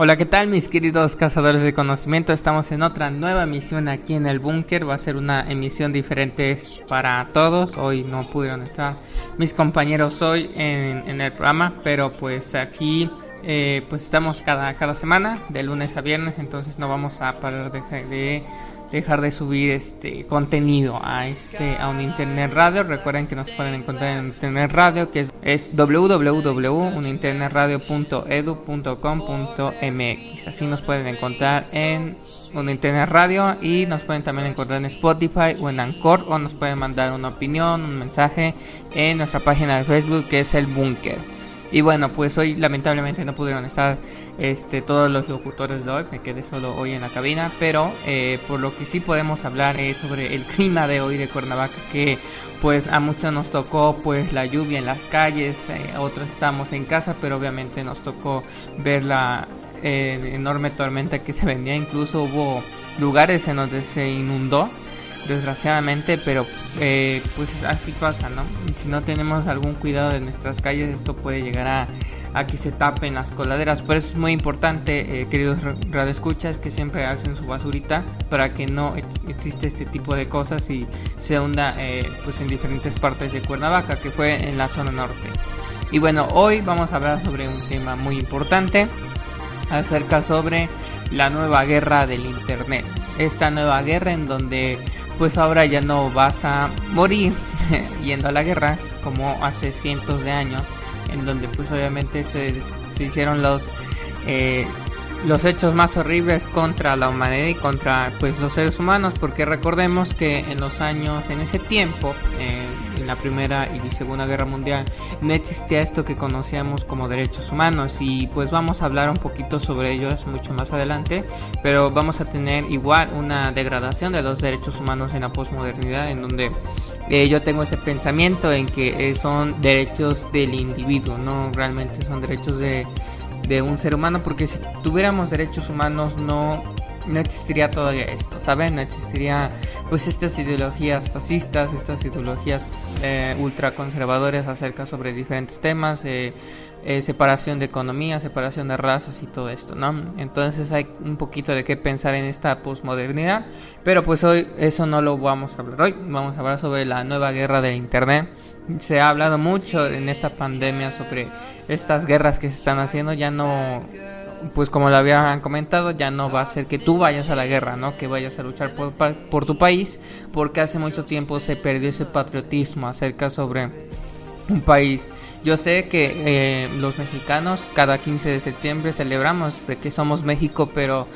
Hola, ¿qué tal mis queridos cazadores de conocimiento? Estamos en otra nueva emisión aquí en el búnker. Va a ser una emisión diferente para todos. Hoy no pudieron estar mis compañeros hoy en, el programa, pero pues aquí eh, pues estamos cada, cada semana, de lunes a viernes, entonces no vamos a parar de, de dejar de subir este contenido a este a un internet radio. Recuerden que nos pueden encontrar en internet radio que es, es www.uninternetradio.edu.com.mx así nos pueden encontrar en un internet radio y nos pueden también encontrar en Spotify o en Anchor o nos pueden mandar una opinión un mensaje en nuestra página de Facebook que es el búnker. Y bueno, pues hoy lamentablemente no pudieron estar este, todos los locutores de hoy, me quedé solo hoy en la cabina, pero eh, por lo que sí podemos hablar es sobre el clima de hoy de Cuernavaca, que pues a muchos nos tocó pues la lluvia en las calles, eh, otros estamos en casa, pero obviamente nos tocó ver la eh, enorme tormenta que se venía, incluso hubo lugares en donde se inundó desgraciadamente, pero eh, pues así pasa, ¿no? Si no tenemos algún cuidado de nuestras calles, esto puede llegar a, a que se tapen las coladeras. Por eso es muy importante, eh, queridos radioescuchas, que siempre hacen su basurita para que no existe este tipo de cosas y se hunda eh, pues en diferentes partes de Cuernavaca, que fue en la zona norte. Y bueno, hoy vamos a hablar sobre un tema muy importante acerca sobre la nueva guerra del internet. Esta nueva guerra en donde pues ahora ya no vas a morir yendo a la guerra como hace cientos de años, en donde pues obviamente se, se hicieron los eh, los hechos más horribles contra la humanidad y contra pues los seres humanos, porque recordemos que en los años, en ese tiempo, eh, la Primera y Segunda Guerra Mundial, no existía esto que conocíamos como derechos humanos y pues vamos a hablar un poquito sobre ellos mucho más adelante, pero vamos a tener igual una degradación de los derechos humanos en la posmodernidad en donde eh, yo tengo ese pensamiento en que eh, son derechos del individuo, no realmente son derechos de, de un ser humano, porque si tuviéramos derechos humanos no no existiría todavía esto, ¿saben? No existiría pues estas ideologías fascistas, estas ideologías eh, ultraconservadoras acerca sobre diferentes temas, eh, eh, separación de economía, separación de razas y todo esto, ¿no? Entonces hay un poquito de qué pensar en esta posmodernidad, pero pues hoy eso no lo vamos a hablar hoy, vamos a hablar sobre la nueva guerra del Internet. Se ha hablado mucho en esta pandemia sobre estas guerras que se están haciendo, ya no pues como lo habían comentado, ya no va a ser que tú vayas a la guerra, ¿no? Que vayas a luchar por, por tu país, porque hace mucho tiempo se perdió ese patriotismo acerca sobre un país. Yo sé que eh, los mexicanos cada 15 de septiembre celebramos de que somos México, pero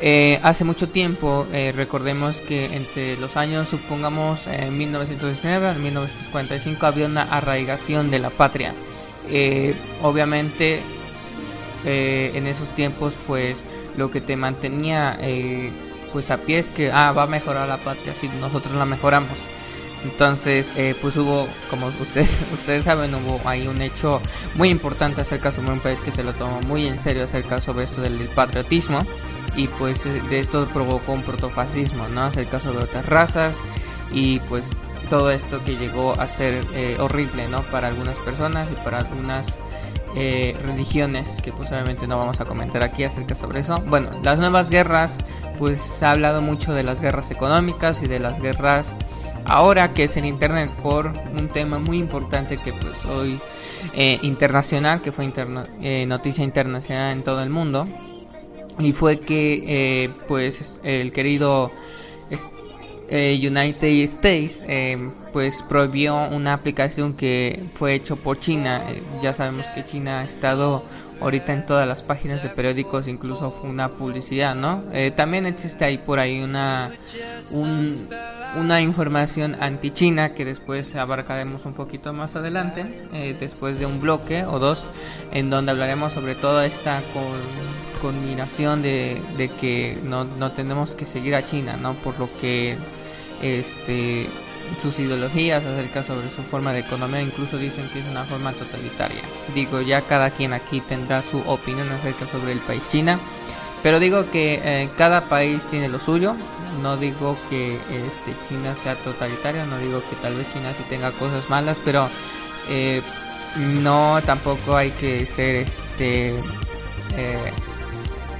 eh, hace mucho tiempo, eh, recordemos que entre los años, supongamos, en 1919 a 1945 había una arraigación de la patria. obviamente eh, en esos tiempos pues lo que te mantenía eh, pues a pie es que ah, va a mejorar la patria si nosotros la mejoramos entonces eh, pues hubo como ustedes ustedes saben hubo ahí un hecho muy importante acerca sobre un país que se lo tomó muy en serio acerca sobre esto del, patriotismo. Y pues de esto provocó un protofascismo no acerca sobre otras razas. Y pues todo esto que llegó a ser horrible no para algunas personas y para algunas eh, religiones que pues no vamos a comentar aquí acerca sobre eso. Bueno, las nuevas guerras, pues se ha hablado mucho de las guerras económicas y de las guerras ahora que es en internet por un tema muy importante que pues hoy eh, internacional, que fue eh, noticia internacional en todo el mundo y fue que pues el querido eh, United States eh, pues prohibió una aplicación que fue hecho por China. Eh, ya sabemos que China ha estado ahorita en todas las páginas de periódicos, incluso una publicidad, ¿no? también existe ahí por ahí una una información anti-China que después abarcaremos un poquito más adelante, después de un bloque o dos, en donde hablaremos sobre toda esta con, combinación de, de que no, no tenemos que seguir a China, ¿no? Por lo que este sus ideologías acerca sobre su forma de economía, incluso dicen que es una forma totalitaria. Digo, ya cada quien aquí tendrá su opinión acerca sobre el país China, Pero digo que eh, cada país tiene lo suyo. No digo que este, China sea totalitario, no digo que tal vez China sí tenga cosas malas, pero eh, no tampoco hay que ser este eh,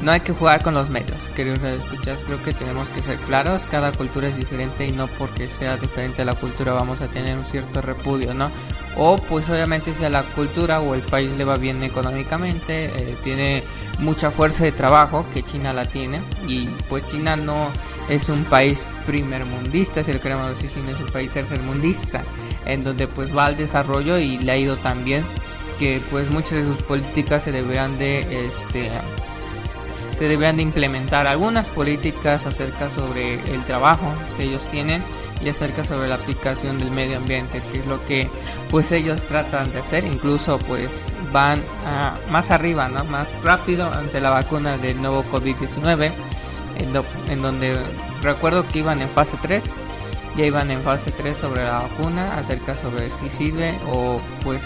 no hay que jugar con los medios, queridos escuchas. Creo que tenemos que ser claros. Cada cultura es diferente y no porque sea diferente a la cultura vamos a tener un cierto repudio, ¿no? O pues obviamente si a la cultura o el país le va bien económicamente, eh, tiene mucha fuerza de trabajo, que China la tiene, y pues China no es un país primermundista, si lo queremos decir, sino es un país tercermundista, en donde pues va al desarrollo y le ha ido tan bien que pues muchas de sus políticas se deberían de este se deberían de implementar algunas políticas acerca sobre el trabajo que ellos tienen y acerca sobre la aplicación del medio ambiente, que es lo que pues ellos tratan de hacer, incluso pues van a, más arriba, ¿no? más rápido ante la vacuna del nuevo COVID-19, en, en donde recuerdo que iban en fase 3, ya iban en fase 3 sobre la vacuna, acerca sobre si sirve o pues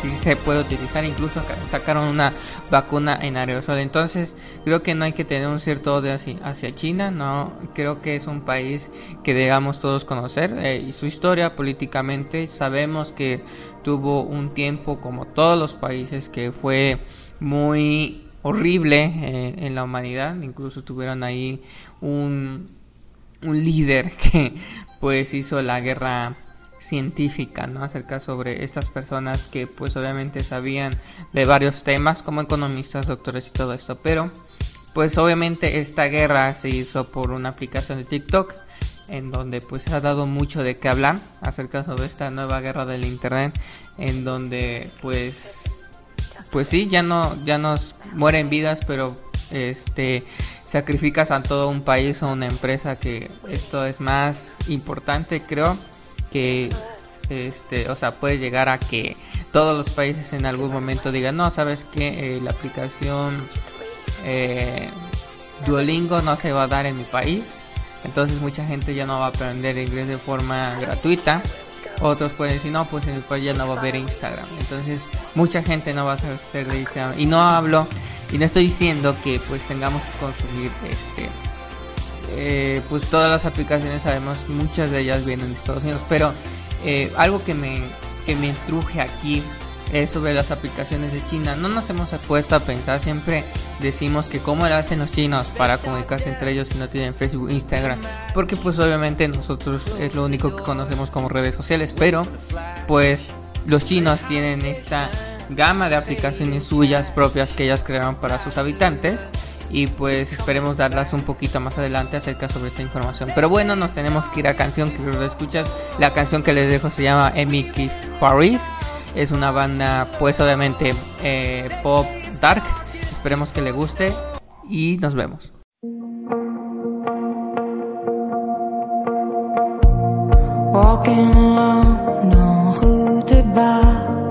si se puede utilizar, incluso sacaron una vacuna en aerosol. Entonces, creo que no hay que tener un cierto odio hacia, China, no creo que es un país que debamos todos conocer eh, y su historia políticamente sabemos que tuvo un tiempo como todos los países que fue muy horrible eh, en la humanidad, incluso tuvieron ahí un un líder que pues hizo la guerra científica, ¿no? Acerca sobre estas personas que pues obviamente sabían de varios temas como economistas, doctores y todo esto, pero pues obviamente esta guerra se hizo por una aplicación de TikTok en donde pues ha dado mucho de qué hablar acerca sobre esta nueva guerra del internet en donde pues pues sí ya no ya nos mueren vidas pero este sacrificas a todo un país o una empresa que esto es más importante creo que este o sea puede llegar a que todos los países en algún momento digan no sabes que eh, la aplicación eh, Duolingo no se va a dar en mi país entonces mucha gente ya no va a aprender inglés de forma gratuita. Otros pueden decir no pues en mi país ya no va a haber Instagram entonces mucha gente no va a ser de Instagram. Y no hablo y no estoy diciendo que pues tengamos que consumir este eh, pues todas las aplicaciones sabemos muchas de ellas vienen de Estados Unidos pero eh, algo que me que me truje aquí es sobre las aplicaciones de China. No nos hemos puesto a pensar siempre decimos que cómo lo hacen los chinos para comunicarse entre ellos si no tienen Facebook Instagram porque pues obviamente nosotros es lo único que conocemos como redes sociales pero pues los chinos tienen esta gama de aplicaciones suyas propias que ellas crearon para sus habitantes y pues esperemos darlas un poquito más adelante acerca sobre esta información. Pero bueno, nos tenemos que ir a canción que lo escuchas. La canción que les dejo se llama MX Paris. Es una banda pues obviamente eh, pop dark. Esperemos que le guste y nos vemos. I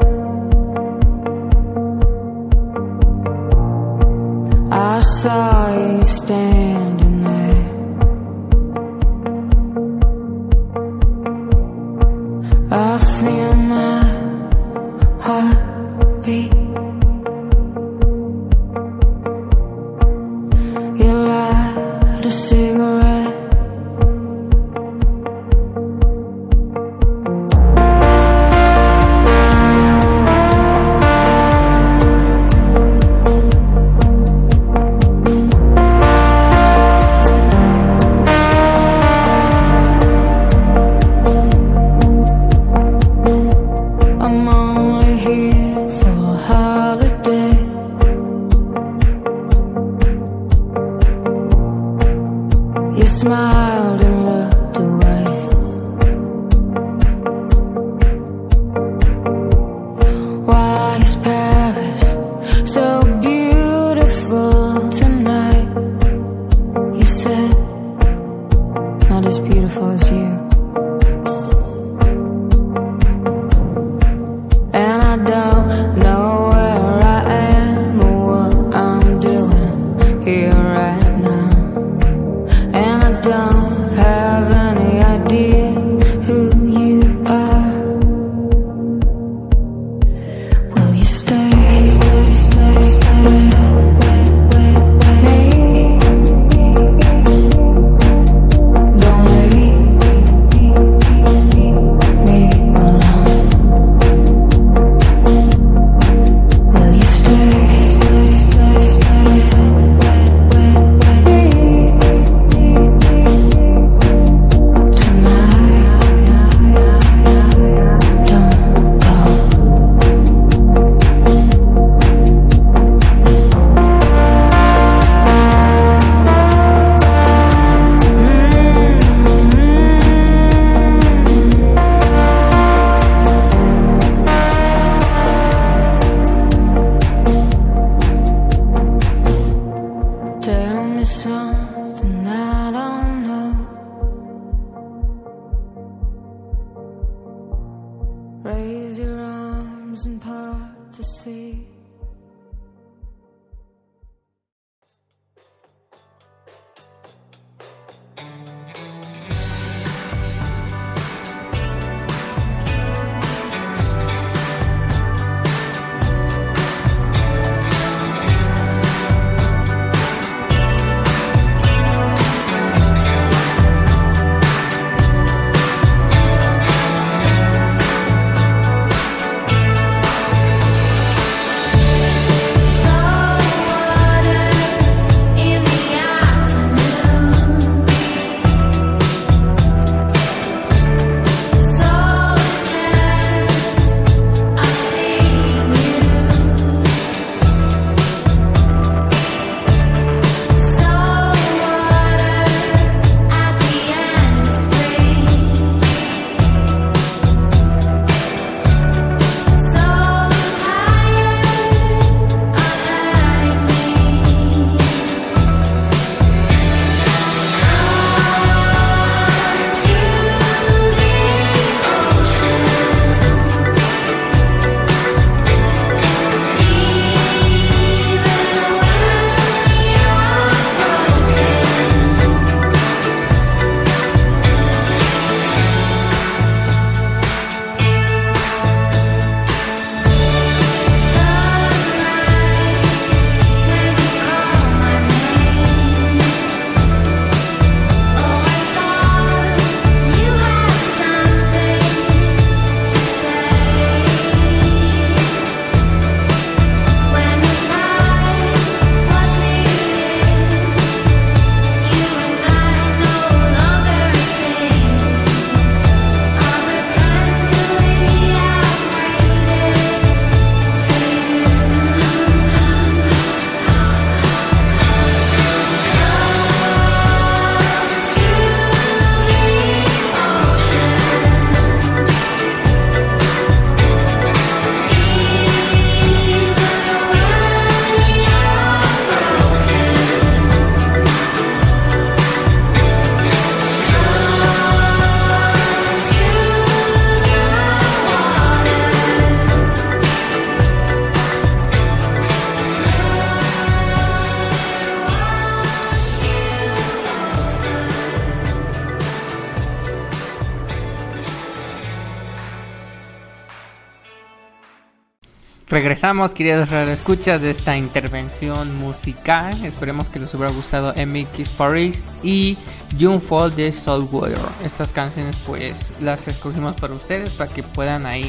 regresamos, queridos escuchas de esta intervención musical. Esperemos que les hubiera gustado MX Paris y June Fall de Water Estas canciones, pues, las escogimos para ustedes para que puedan ahí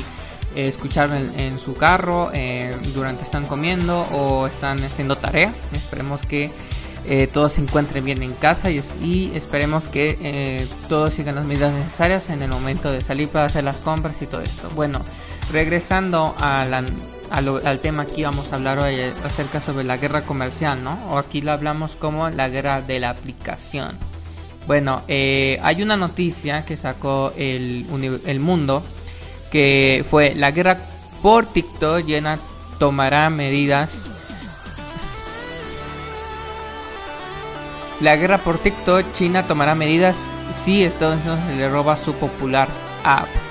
eh, escuchar en, su carro eh, durante están comiendo o están haciendo tarea. Esperemos que eh, todos se encuentren bien en casa y, esperemos que todos sigan las medidas necesarias en el momento de salir para hacer las compras y todo esto. Bueno, regresando al tema que íbamos a hablar hoy acerca sobre la guerra comercial, ¿no? O aquí lo hablamos como la guerra de la aplicación. Bueno, hay una noticia que sacó el, el mundo que fue la guerra por TikTok llena tomará medidas. La guerra por TikTok, China tomará medidas si Estados Unidos le roba su popular app.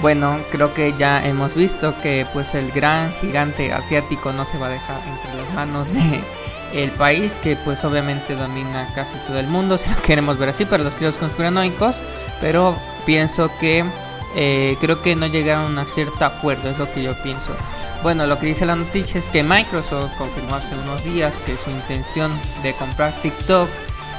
Bueno, creo que ya hemos visto que pues el gran gigante asiático no se va a dejar entre las manos de el país que pues obviamente domina casi todo el mundo, si lo queremos ver así para los críos conspiranoicos, pero pienso que eh, creo que no llegaron a cierto acuerdo, es lo que yo pienso. Bueno, lo que dice la noticia es que Microsoft confirmó hace unos días que su intención de comprar TikTok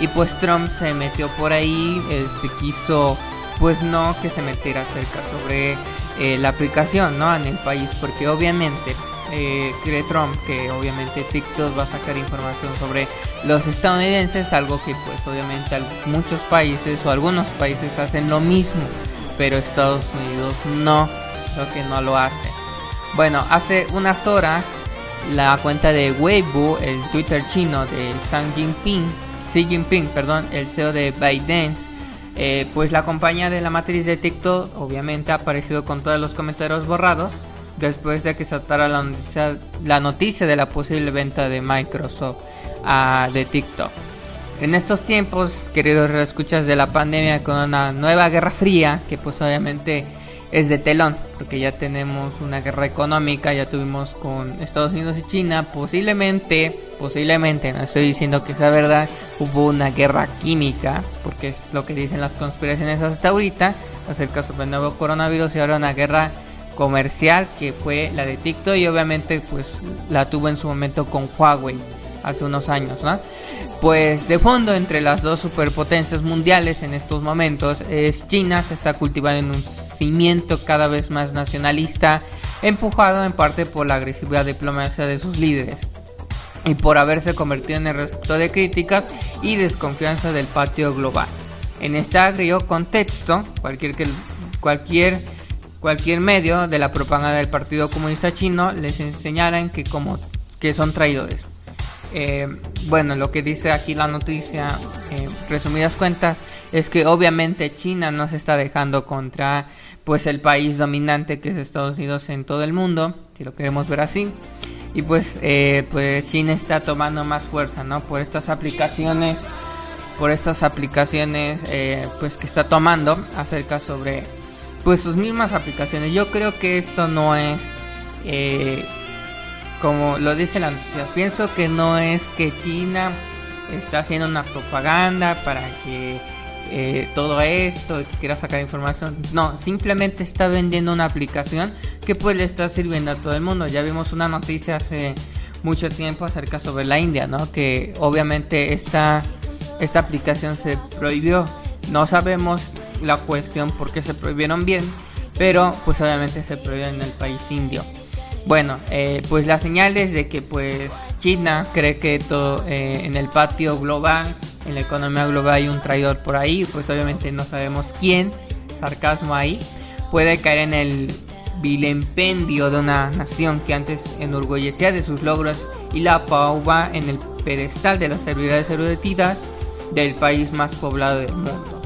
y pues Trump se metió por ahí, este, quiso pues no que se metiera cerca sobre eh, la aplicación ¿no? en el país porque obviamente eh, cree Trump que obviamente TikTok va a sacar información sobre los estadounidenses algo que pues obviamente muchos países o algunos países hacen lo mismo pero Estados Unidos no, creo que no lo hace. Bueno, hace unas horas la cuenta de Weibo, el Twitter chino de Xi Jinping, Xi Jinping, perdón, el CEO de ByteDance, eh, pues la compañía de la matriz de TikTok obviamente ha aparecido con todos los comentarios borrados después de que saltara la noticia, la noticia de la posible venta de Microsoft uh, de TikTok. En estos tiempos, queridos escuchas de la pandemia, con una nueva guerra fría, que pues obviamente es de telón, porque ya tenemos una guerra económica, ya tuvimos con Estados Unidos y China, posiblemente, posiblemente, no estoy diciendo que sea verdad, hubo una guerra química, porque es lo que dicen las conspiraciones hasta ahorita, acerca sobre el nuevo coronavirus y ahora una guerra comercial que fue la de TikTok y obviamente pues la tuvo en su momento con Huawei hace unos años, ¿no? Pues de fondo entre las dos superpotencias mundiales en estos momentos es China se está cultivando en un cimiento cada vez más nacionalista, empujado en parte por la agresividad diplomática de sus líderes y por haberse convertido en el receptor de críticas y desconfianza del patio global. En este agrio contexto, cualquier, cualquier, cualquier medio de la propaganda del Partido Comunista Chino les señalan que, como, que son traidores. Eh, bueno, lo que dice aquí la noticia, eh, resumidas cuentas, es que obviamente China no se está dejando contra pues el país dominante que es Estados Unidos en todo el mundo, si lo queremos ver así. Y pues, eh, pues China está tomando más fuerza, ¿no? Por estas aplicaciones, por estas aplicaciones, pues que está tomando acerca sobre, pues sus mismas aplicaciones. Yo creo que esto no es como lo dice la noticia, pienso que no es que China está haciendo una propaganda para que eh, todo esto, que quiera sacar información. No, simplemente está vendiendo una aplicación que pues le está sirviendo a todo el mundo. Ya vimos una noticia hace mucho tiempo acerca sobre la India, ¿no? Que obviamente esta, esta aplicación se prohibió. No sabemos la cuestión por qué se prohibieron bien, pero pues obviamente se prohibió en el país indio. Bueno, eh, pues las señales de que pues China cree que todo eh, en el patio global, en la economía global hay un traidor por ahí, pues obviamente no sabemos quién, sarcasmo ahí, puede caer en el vilempendio de una nación que antes enorgullecía de sus logros y la pauba en el pedestal de las servidores eruditas del país más poblado del mundo.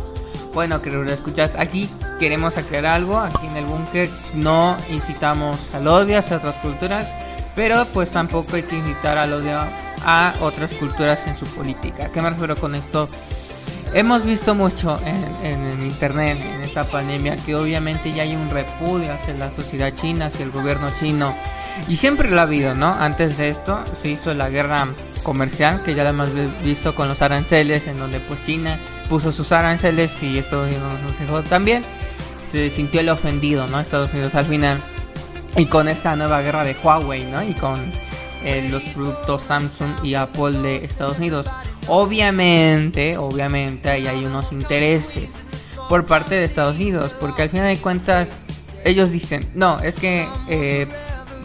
Bueno, que lo escuchas aquí, queremos aclarar algo. Aquí en el búnker no incitamos al odio hacia otras culturas, pero pues tampoco hay que incitar al odio a otras culturas en su política. ¿Qué me refiero con esto? Hemos visto mucho en, en, internet, en esta pandemia, que obviamente ya hay un repudio hacia la sociedad china, hacia el gobierno chino. Y siempre lo ha habido, ¿no? Antes de esto se hizo la guerra comercial, que ya lo hemos visto con los aranceles, en donde pues China puso sus aranceles y Estados Unidos nos dejó también. Se sintió el ofendido, ¿no? Estados Unidos al final. y con esta nueva guerra de Huawei, ¿no? Y con eh, los productos Samsung y Apple de Estados Unidos. Obviamente, obviamente ahí hay unos intereses por parte de Estados Unidos, porque al final de cuentas ellos dicen, no, es que eh,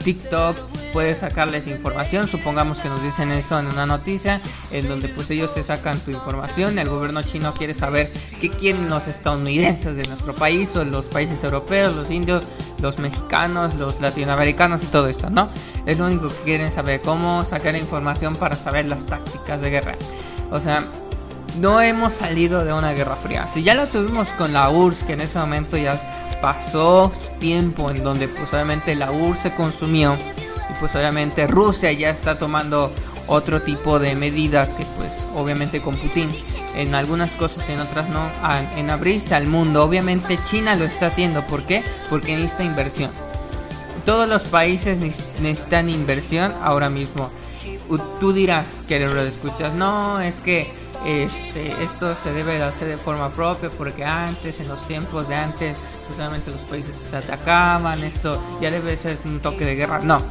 TikTok puede sacarles información, supongamos que nos dicen eso en una noticia, en donde pues ellos te sacan tu información, el gobierno chino quiere saber qué quieren los estadounidenses de nuestro país o los países europeos, los indios, los mexicanos, los latinoamericanos y todo esto, ¿no? Es lo único que quieren saber, cómo sacar información para saber las tácticas de guerra. O sea, no hemos salido de una guerra fría. Si ya lo tuvimos con la URSS, que en ese momento ya pasó tiempo en donde pues obviamente la URSS se consumió y pues obviamente Rusia ya está tomando otro tipo de medidas que pues obviamente con Putin en algunas cosas en otras no en abrirse al mundo obviamente China lo está haciendo ¿por qué? porque necesita inversión todos los países necesitan inversión ahora mismo tú dirás que lo escuchas no es que este, esto se debe de hacer de forma propia porque antes, en los tiempos de antes, pues los países se atacaban, esto ya debe ser un toque de guerra. No.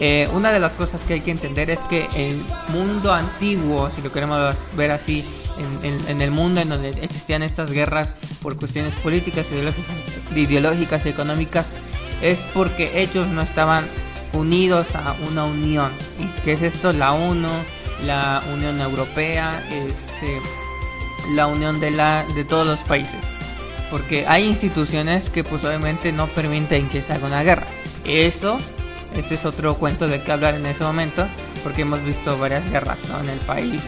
Eh, una de las cosas que hay que entender es que el mundo antiguo, si lo queremos ver así, en, el mundo en donde existían estas guerras por cuestiones políticas, ideológicas, y económicas, es porque ellos no estaban unidos a una unión. ¿Y qué es esto? La ONU, la Unión Europea, este, la unión de, la, de todos los países. Porque hay instituciones que pues obviamente no permiten que se haga una guerra. Eso, ese es otro cuento del que hablar en ese momento, porque hemos visto varias guerras en el país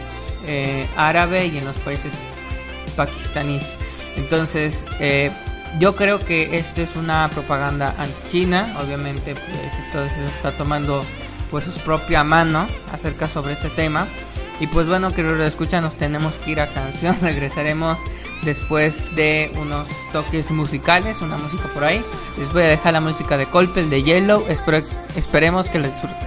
eh, árabe y en los países pakistaníes. Entonces, eh, yo creo que esto es una propaganda anti-China. Obviamente, pues esto se está tomando pues su propia mano acerca sobre este tema. Y pues bueno, que lo escuchan, nos tenemos que ir a canción. Regresaremos después de unos toques musicales, una música por ahí. Les voy a dejar la música de Colpel de Yellow. Espero, esperemos que la disfruten.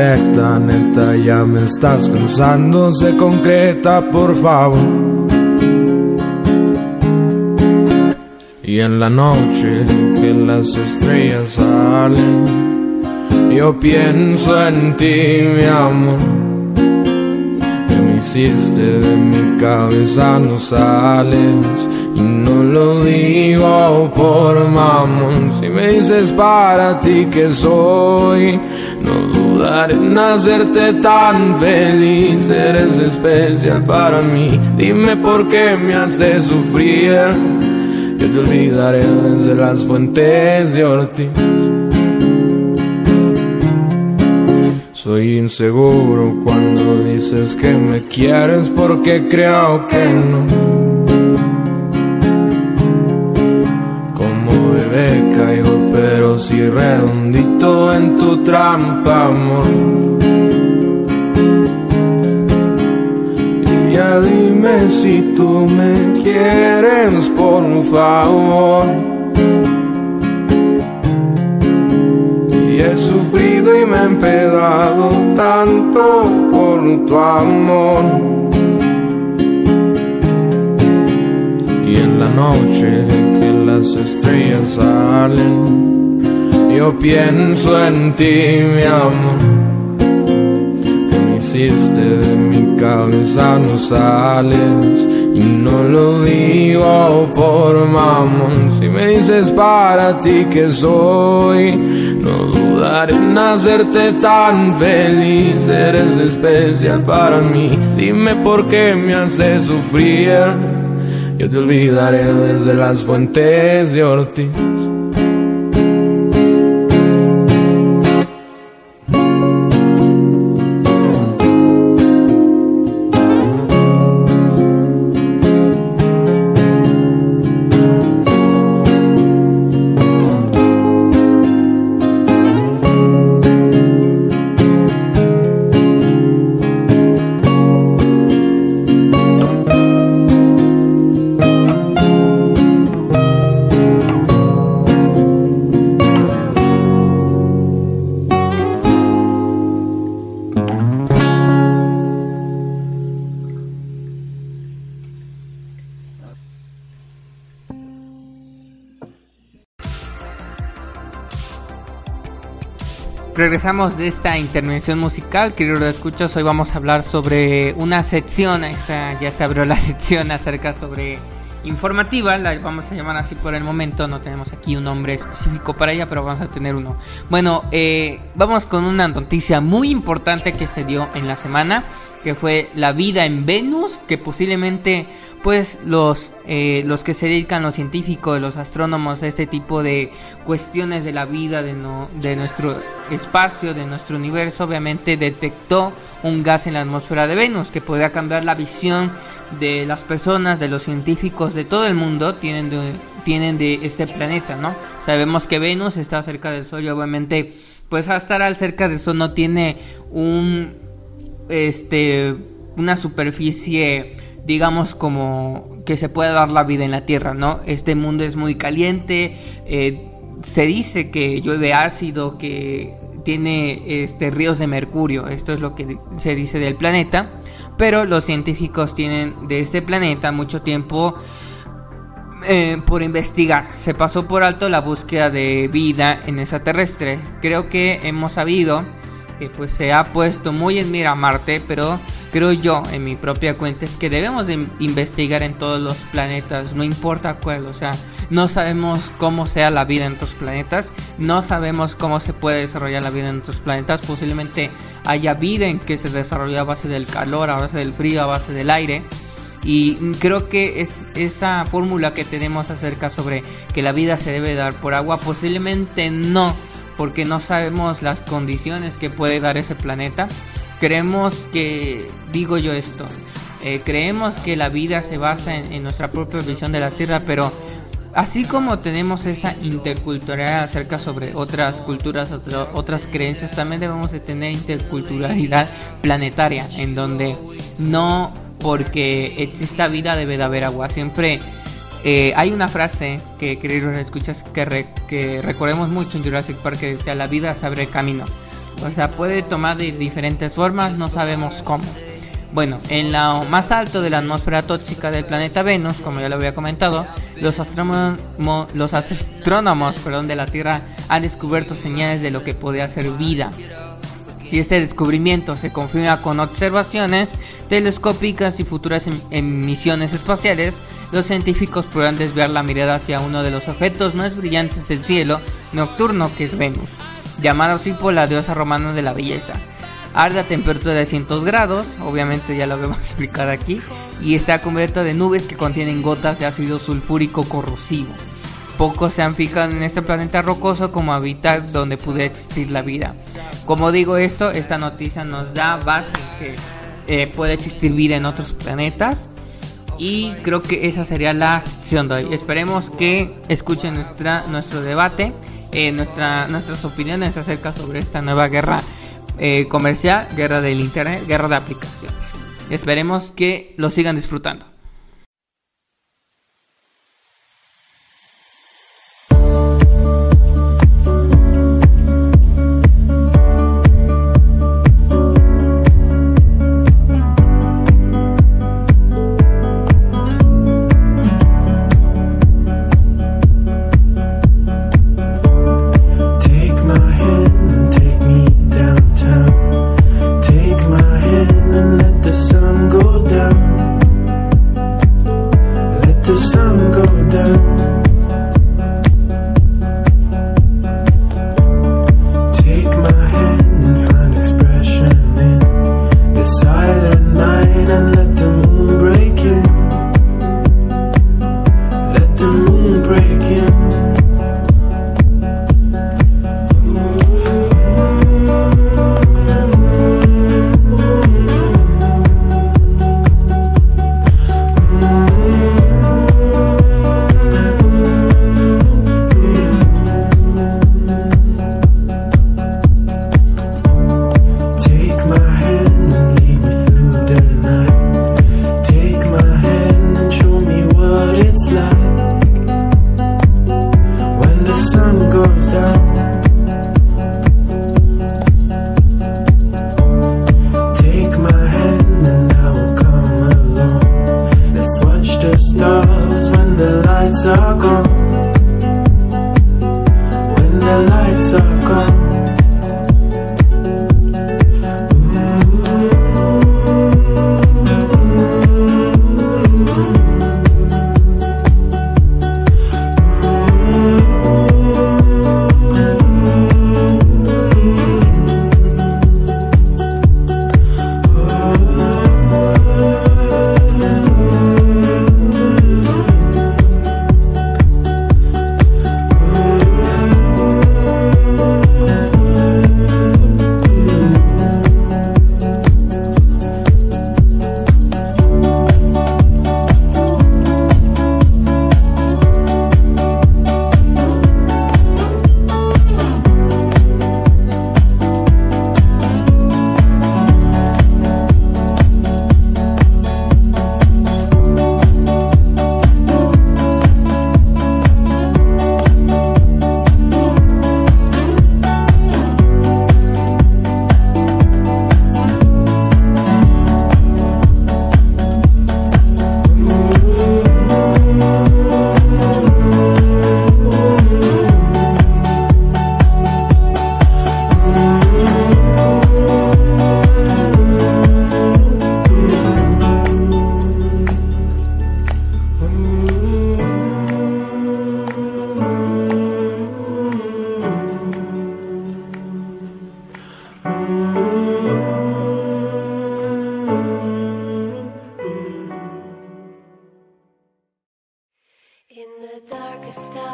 directa, neta, ya me estás cansando, se concreta, por favor. Y en la noche que las estrellas salen yo pienso en ti, mi amor. Que me hiciste de mi cabeza, no sales. Y no lo digo por mamón. Si me dices para ti que soy, no dudaré en hacerte tan feliz. Eres especial para mí. Dime por qué me haces sufrir. Yo te olvidaré desde las fuentes de Ortiz. Soy inseguro cuando dices que me quieres porque creo que no. Pero si redondito en tu trampa, amor. Y ya dime si tú me quieres, por favor. he sufrido y me he empedado tanto por tu amor. Y en la noche que las estrellas salen, yo pienso en ti, mi amor. Que me hiciste de mi cabeza, no sales. Y no lo digo por mamón, si me dices para ti que soy, no en hacerte tan feliz. Eres especial para mí. Dime por qué me haces sufrir. Yo te olvidaré desde las fuentes de Ortiz. Regresamos de esta intervención musical, queridos escuchas. Hoy vamos a hablar sobre una sección. Esta, ya se abrió la sección acerca sobre informativa, la vamos a llamar así por el momento, no tenemos aquí un nombre específico para ella, pero vamos a tener uno. Bueno, eh, vamos con una noticia muy importante que se dio en la semana, que fue la vida en Venus, que posiblemente pues los, eh, los que se dedican, los científicos, los astrónomos, a este tipo de cuestiones de la vida, de, no, de nuestro espacio, de nuestro universo, obviamente detectó un gas en la atmósfera de Venus que podría cambiar la visión de las personas, de los científicos de todo el mundo tienen de, tienen de este planeta, ¿no? Sabemos que Venus está cerca del Sol y obviamente pues a estar al cerca del Sol no tiene un este una superficie digamos como que se pueda dar la vida en la Tierra, ¿no? Este mundo es muy caliente, eh, se dice que llueve ácido, que tiene este ríos de mercurio, esto es lo que se dice del planeta, pero los científicos tienen de este planeta mucho tiempo eh, por investigar. Se pasó por alto la búsqueda de vida en esa terrestre. Creo que hemos sabido que pues se ha puesto muy en mira Marte, pero creo yo en mi propia cuenta es que debemos de investigar en todos los planetas, no importa cuál, o sea, no sabemos cómo sea la vida en otros planetas, no sabemos cómo se puede desarrollar la vida en otros planetas, posiblemente haya vida en que se desarrolla a base del calor, a base del frío, a base del aire. Y creo que es esa fórmula que tenemos acerca sobre que la vida se debe dar por agua, posiblemente no, porque no sabemos las condiciones que puede dar ese planeta creemos que, digo yo esto, eh, creemos que la vida se basa en, nuestra propia visión de la Tierra, pero así como tenemos esa interculturalidad acerca sobre otras culturas, otras creencias, también debemos de tener interculturalidad planetaria, en donde no porque exista vida debe de haber agua, siempre... Eh, hay una frase que queridos escuchas que, que recordemos mucho en Jurassic Park que decía la vida se abre camino. O sea, puede tomar de diferentes formas, no sabemos cómo. Bueno, en lo más alto de la atmósfera tóxica del planeta Venus, como ya lo había comentado, los, astrónomos, los astrónomos perdón, de la Tierra han descubierto señales de lo que podría ser vida. Si este descubrimiento se confirma con observaciones telescópicas y futuras em-, emisiones espaciales, los científicos podrán desviar la mirada hacia uno de los objetos más brillantes del cielo nocturno que es Venus llamada así por la diosa romana de la belleza. Arde a temperatura de 100 grados, obviamente ya lo vamos a explicar aquí, y está cubierta de nubes que contienen gotas de ácido sulfúrico corrosivo. Pocos se han fijado en este planeta rocoso como hábitat donde pudiera existir la vida. Como digo esto, esta noticia nos da base que eh, puede existir vida en otros planetas. Y creo que esa sería la sección de hoy. Esperemos que escuchen nuestra, nuestro debate eh, nuestra, nuestras opiniones acerca sobre esta nueva guerra eh, comercial, guerra del Internet, guerra de aplicaciones. Esperemos que lo sigan disfrutando.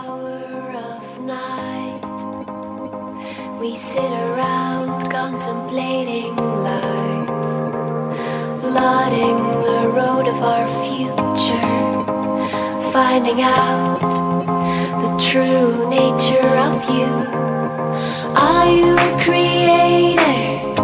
Hour of night, we sit around contemplating life, plotting the road of our future, finding out the true nature of you. Are you a creator?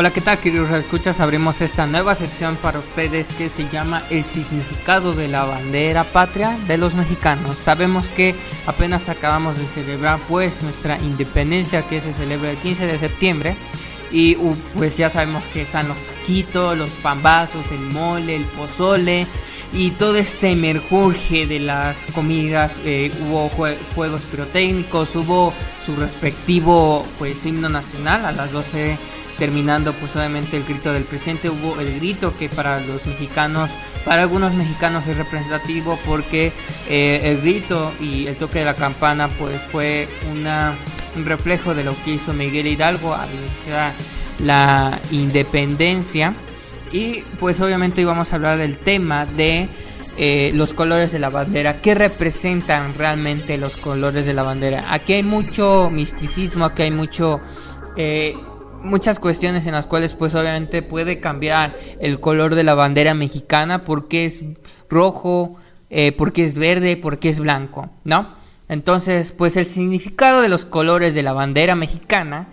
Hola, ¿qué tal, queridos escuchas? Abrimos esta nueva sección para ustedes que se llama El significado de la bandera patria de los mexicanos. Sabemos que apenas acabamos de celebrar pues nuestra independencia que se celebra el 15 de septiembre y pues ya sabemos que están los taquitos, los pambazos, el mole, el pozole y todo este merjurje de las comidas. eh, hubo jue- juegos pirotécnicos, hubo su respectivo pues himno nacional a las 12 terminando pues obviamente el grito del presidente hubo el grito que para los mexicanos para algunos mexicanos es representativo porque eh, el grito y el toque de la campana pues fue una un reflejo de lo que hizo Miguel Hidalgo al iniciar la independencia y pues obviamente hoy vamos a hablar del tema de eh, los colores de la bandera. ¿Qué representan realmente los colores de la bandera? Aquí hay mucho misticismo, aquí hay mucho... eh, muchas cuestiones en las cuales pues obviamente puede cambiar el color de la bandera mexicana porque es rojo, eh, porque es verde, porque es blanco, ¿no? Entonces pues el significado de los colores de la bandera mexicana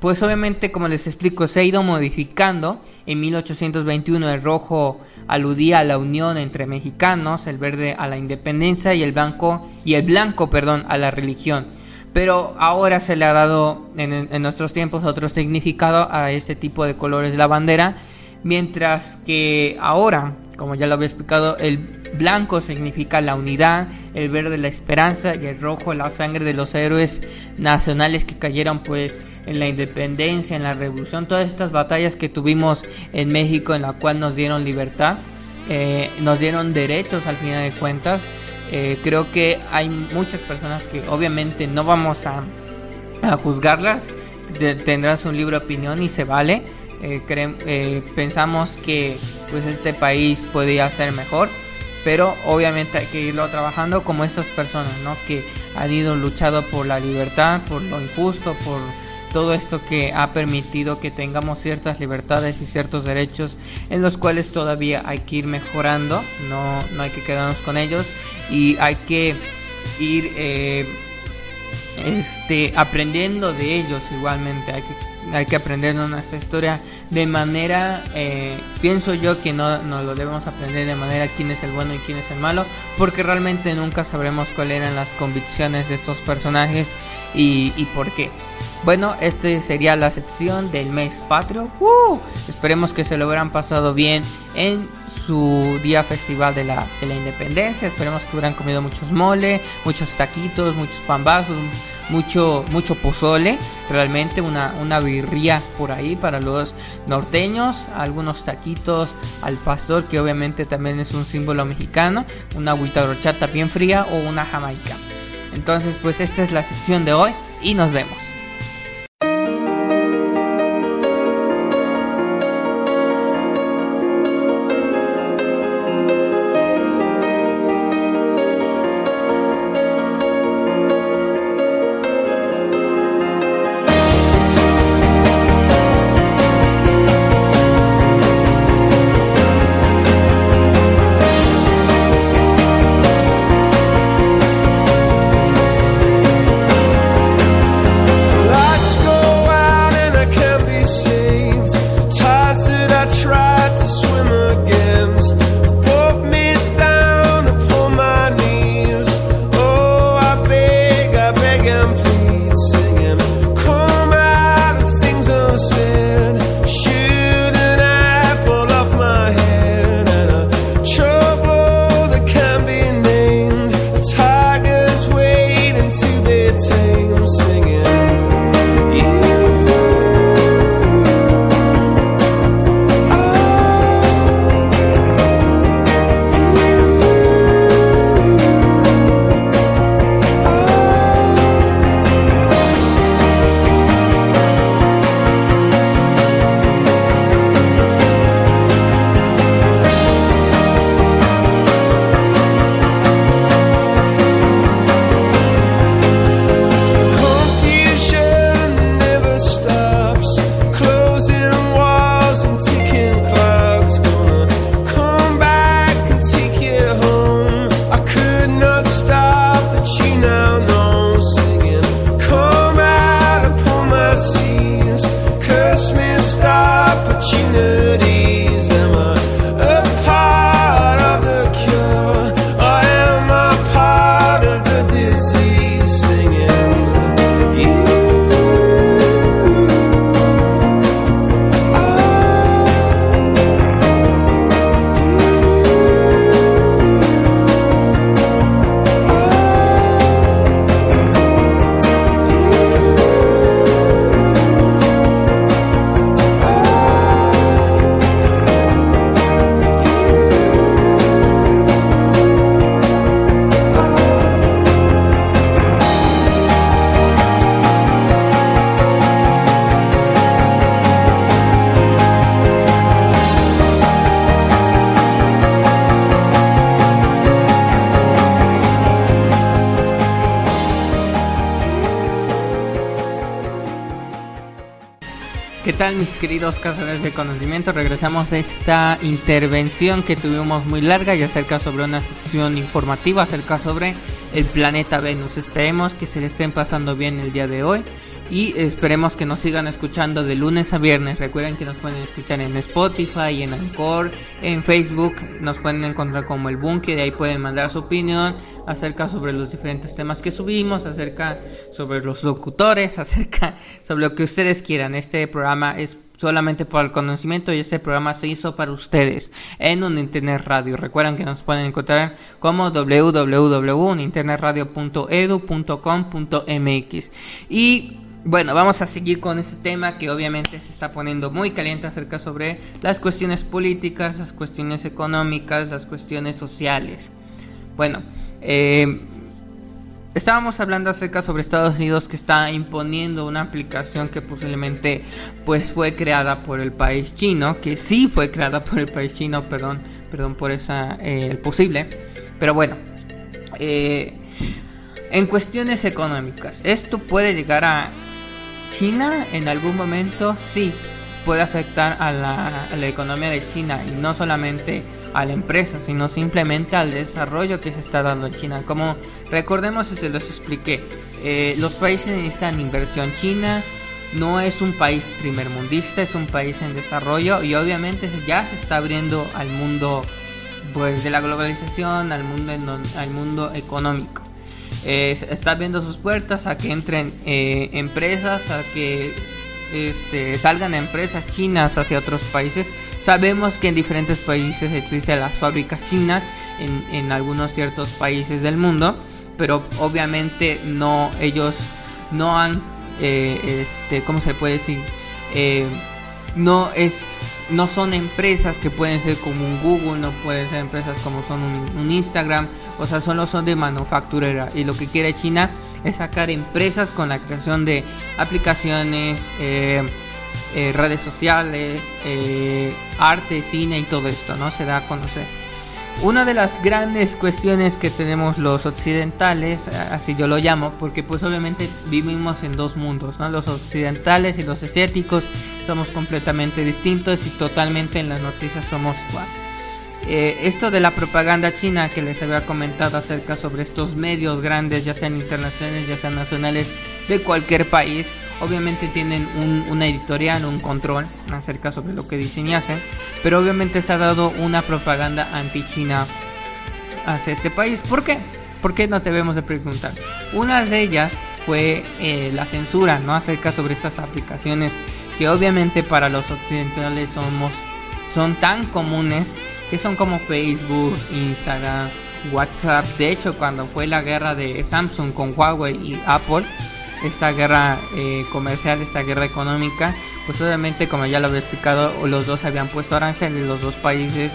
pues obviamente como les explico se ha ido modificando en 1821 el rojo aludía a la unión entre mexicanos, el verde a la independencia y el blanco y el blanco, perdón, a la religión. Pero ahora se le ha dado en, nuestros tiempos otro significado a este tipo de colores de la bandera, mientras que ahora, como ya lo había explicado, el blanco significa la unidad, el verde la esperanza y el rojo la sangre de los héroes nacionales que cayeron pues en la independencia, en la revolución, todas estas batallas que tuvimos en México en la cual nos dieron libertad, eh, nos dieron derechos al final de cuentas. Eh, creo que hay muchas personas que obviamente no vamos a, a juzgarlas, de- tendrán su libre opinión y se vale. Eh, eh, pensamos que pues este país podría ser mejor, pero obviamente hay que irlo trabajando como estas personas, ¿no? Que han ido luchado por la libertad, por lo injusto, por todo esto que ha permitido que tengamos ciertas libertades y ciertos derechos en los cuales todavía hay que ir mejorando, no, no hay que quedarnos con ellos y hay que ir eh, este, aprendiendo de ellos igualmente. Hay que, hay que aprender de nuestra historia de manera, eh, pienso yo que no, lo debemos aprender de manera quién es el bueno y quién es el malo, porque realmente nunca sabremos cuáles eran las convicciones de estos personajes y por qué. Bueno, este sería la sección del mes patrio. ¡Uh! Esperemos que se lo hubieran pasado bien en su día festival de la, de la independencia. Esperemos que hubieran comido muchos mole, muchos taquitos, muchos pambazos, mucho, mucho pozole. Realmente una, una birria por ahí para los norteños. Algunos taquitos al pastor, que obviamente también es un símbolo mexicano. Una agüita de horchata bien fría o una jamaica. Entonces, pues esta es la sección de hoy y nos vemos. ¿Qué tal mis queridos cazadores de conocimiento? Regresamos a esta intervención que tuvimos muy larga y acerca sobre una sección informativa acerca sobre el planeta Venus. Esperemos que se le estén pasando bien el día de hoy. Y esperemos que nos sigan escuchando de lunes a viernes. Recuerden que nos pueden escuchar en Spotify, en Anchor, en Facebook. Nos pueden encontrar como el Bunker. Y ahí pueden mandar su opinión acerca sobre los diferentes temas que subimos, acerca sobre los locutores, acerca sobre lo que ustedes quieran. Este programa es solamente por el conocimiento y este programa se hizo para ustedes en un internet radio. Recuerden que nos pueden encontrar como www.internetradio.edu.com.mx y bueno, vamos a seguir con este tema que obviamente se está poniendo muy caliente acerca sobre las cuestiones políticas, las cuestiones económicas, las cuestiones sociales. Bueno, eh, estábamos hablando acerca sobre Estados Unidos que está imponiendo una aplicación que posiblemente pues fue creada por el país chino, que sí fue creada por el país chino, perdón, perdón por esa eh, posible, pero bueno, eh, en cuestiones económicas, esto puede llegar a China en algún momento, sí, puede afectar a la, a la economía de China y no solamente a la empresa, sino simplemente al desarrollo que se está dando en China. Como recordemos y se los expliqué, eh, los países necesitan inversión. China no es un país primermundista, es un país en desarrollo y obviamente ya se está abriendo al mundo pues de la globalización, al mundo en al mundo económico. Está abriendo sus puertas a que entren eh, empresas, a que este, salgan empresas chinas hacia otros países. Sabemos que en diferentes países existen las fábricas chinas, en, en algunos ciertos países del mundo, pero obviamente no, ellos no han, eh, este, ¿cómo se puede decir? Eh, no es no son empresas que pueden ser como un Google, no pueden ser empresas como son un, un Instagram, o sea, solo son de manufacturera. Y lo que quiere China es sacar empresas con la creación de aplicaciones, eh, eh, redes sociales, eh, arte, cine y todo esto, ¿no? Se da a conocer. Una de las grandes cuestiones que tenemos los occidentales, así yo lo llamo, porque pues obviamente vivimos en dos mundos, ¿no? Los occidentales y los asiáticos somos completamente distintos y totalmente en las noticias somos igual. Eh, esto de la propaganda china que les había comentado acerca sobre estos medios grandes, ya sean internacionales, ya sean nacionales, de cualquier país, obviamente tienen un, una editorial, un control acerca sobre lo que hacen, pero obviamente se ha dado una propaganda anti-China hacia este país. ¿Por qué? ¿Por qué nos debemos de preguntar? Una de ellas fue eh, la censura, ¿no? Acerca sobre estas aplicaciones que obviamente para los occidentales somos son tan comunes que son como Facebook, Instagram, WhatsApp. De hecho, cuando fue la guerra de Samsung con Huawei y Apple, esta guerra eh, comercial, esta guerra económica, pues obviamente como ya lo había explicado, los dos habían puesto aranceles, los dos países,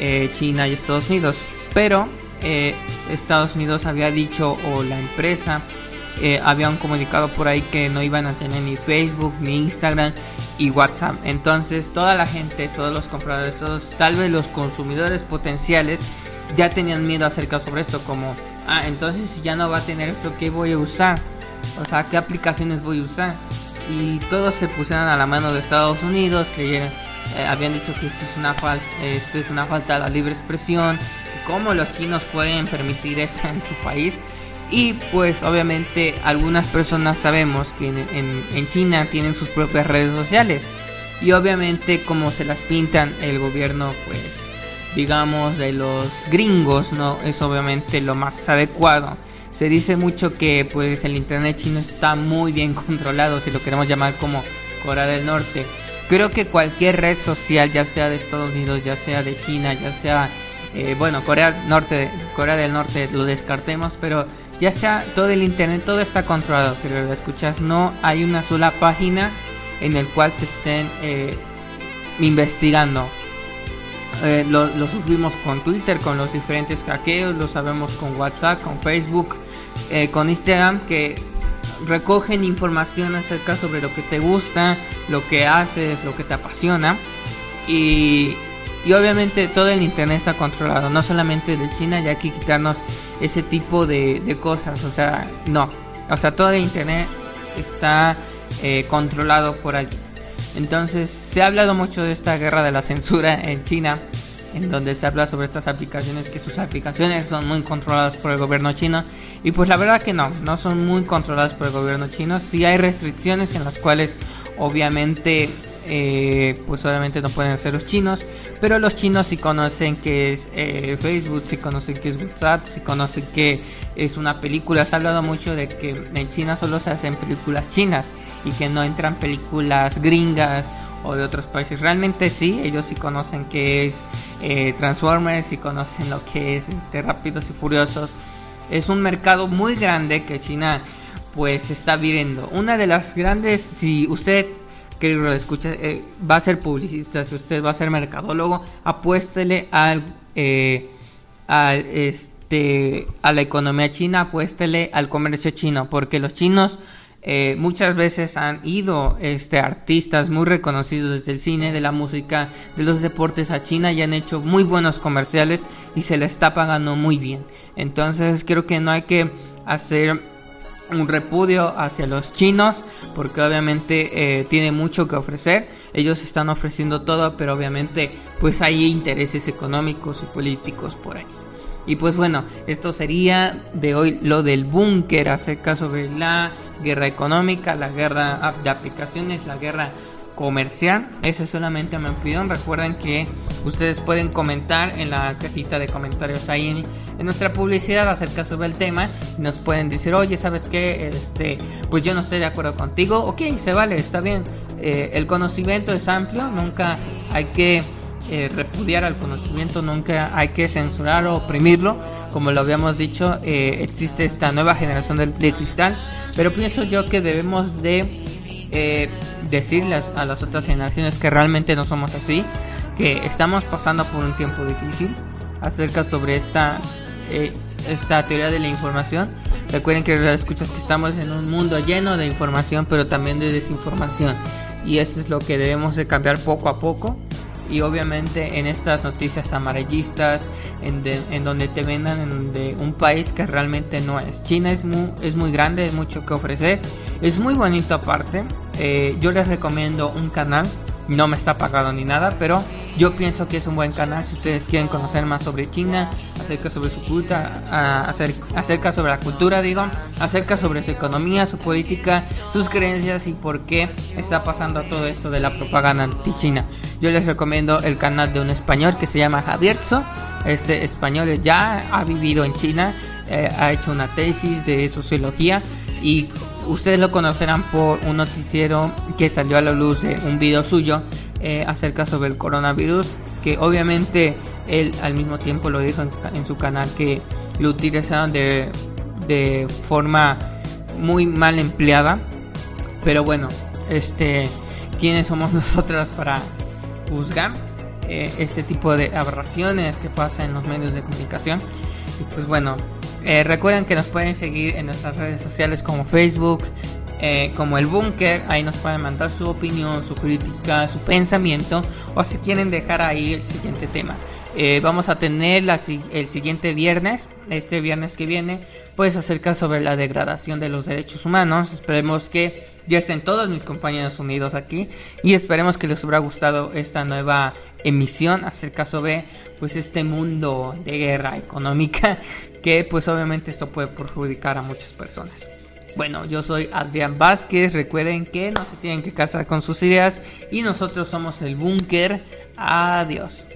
eh, China y Estados Unidos. Pero eh, Estados Unidos había dicho, o la empresa, eh, había un comunicado por ahí que no iban a tener ni Facebook, ni Instagram y WhatsApp. Entonces toda la gente, todos los compradores, todos, tal vez los consumidores potenciales ya tenían miedo acerca sobre esto, como, ah, entonces si ya no va a tener esto, ¿qué voy a usar? O sea, ¿qué aplicaciones voy a usar? Y todos se pusieron a la mano de Estados Unidos, que eh, habían dicho que esto es una falta, esto es una falta a la libre expresión, cómo los chinos pueden permitir esto en su país. Y pues obviamente algunas personas sabemos que en, en- en China tienen sus propias redes sociales. Y obviamente como se las pintan el gobierno pues digamos de los gringos no es obviamente lo más adecuado. Se dice mucho que pues el internet chino está muy bien controlado si lo queremos llamar como Corea del Norte. Creo que cualquier red social, ya sea de Estados Unidos, ya sea de China, ya sea eh, bueno, Corea del Norte, Corea del Norte lo descartemos, pero ya sea todo el internet, todo está controlado, pero lo escuchas, no hay una sola página en el cual te estén eh, investigando. Eh, lo, lo sufrimos con Twitter, con los diferentes hackeos, lo sabemos con WhatsApp, con Facebook, eh, con Instagram, que recogen información acerca sobre lo que te gusta, lo que haces, lo que te apasiona. Y, y obviamente todo el internet está controlado, no solamente de China, ya hay que quitarnos ese tipo de, de cosas, o sea, no, o sea, todo el internet está eh, controlado por alguien. Entonces, se ha hablado mucho de esta guerra de la censura en China. en donde se habla sobre estas aplicaciones, que sus aplicaciones son muy controladas por el gobierno chino. Y pues la verdad que no, no son muy controladas por el gobierno chino. Sí hay restricciones en las cuales obviamente eh, pues obviamente no pueden ser los chinos, pero los chinos sí conocen que es eh, Facebook, sí conocen que es WhatsApp, sí conocen que es una película. Se ha hablado mucho de que en China solo se hacen películas chinas y que no entran películas gringas o de otros países. Realmente sí, ellos sí conocen que es eh, Transformers, y conocen lo que es este Rápidos y Furiosos. Es un mercado muy grande que China pues está viendo. Una de las grandes, si usted querido escucha, eh, va a ser publicista, si usted va a ser mercadólogo, apuéstele al, eh, al este, a la economía china, apuéstele al comercio chino, porque los chinos eh, muchas veces han ido este, artistas muy reconocidos del cine, de la música, de los deportes a China y han hecho muy buenos comerciales y se le está pagando muy bien. Entonces creo que no hay que hacer un repudio hacia los chinos porque obviamente eh, tiene mucho que ofrecer. Ellos están ofreciendo todo pero obviamente pues hay intereses económicos y políticos por ahí. Y pues bueno esto sería de hoy lo del búnker acerca sobre la guerra económica la guerra de aplicaciones la guerra comercial. Esa es solamente mi opinión. Recuerden que ustedes pueden comentar en la cajita de comentarios ahí en, nuestra publicidad acerca sobre el tema. Nos pueden decir, oye, ¿sabes qué? Este, pues yo no estoy de acuerdo contigo. Ok, se vale, está bien. Eh, el conocimiento es amplio. Nunca hay que eh, repudiar al conocimiento. Nunca hay que censurar o oprimirlo. Como lo habíamos dicho, eh, existe esta nueva generación de, de cristal. Pero pienso yo que debemos de eh, decirles a las otras generaciones que realmente no somos así, que estamos pasando por un tiempo difícil acerca sobre esta eh, esta teoría de la información. Recuerden que escuchas que estamos en un mundo lleno de información, pero también de desinformación, y eso es lo que debemos de cambiar poco a poco. Y obviamente en estas noticias amarillistas, en, de- en donde te vendan en de un país que realmente no es. China es muy, es muy grande, es mucho que ofrecer, es muy bonito aparte. Eh, yo les recomiendo un canal, no me está pagado ni nada, pero yo pienso que es un buen canal si ustedes quieren conocer más sobre China, acerca sobre su cultura, acerca sobre la cultura, digo, acerca sobre su economía, su política, sus creencias y por qué está pasando todo esto de la propaganda anti-China. Yo les recomiendo el canal de un español que se llama Javierzo. Este español ya ha vivido en China, eh, ha hecho una tesis de sociología y ustedes lo conocerán por un noticiero que salió a la luz de un video suyo eh, acerca sobre el coronavirus que obviamente él al mismo tiempo lo dijo en, su canal que lo utilizaron de, de forma muy mal empleada. Pero bueno este quiénes somos nosotras para juzgar eh, este tipo de aberraciones que pasa en los medios de comunicación y pues bueno eh, recuerden que nos pueden seguir en nuestras redes sociales como Facebook, eh, como el Búnker. Ahí nos pueden mandar su opinión, su crítica, su pensamiento o si quieren dejar ahí el siguiente tema. Eh, vamos a tener la el siguiente viernes, este viernes que viene, pues acerca sobre la degradación de los derechos humanos. Esperemos que ya estén todos mis compañeros unidos aquí y esperemos que les hubiera gustado esta nueva emisión acerca sobre pues este mundo de guerra económica que pues obviamente esto puede perjudicar a muchas personas. Bueno, yo soy Adrián Vázquez, recuerden que no se tienen que casar con sus ideas y nosotros somos el búnker. Adiós.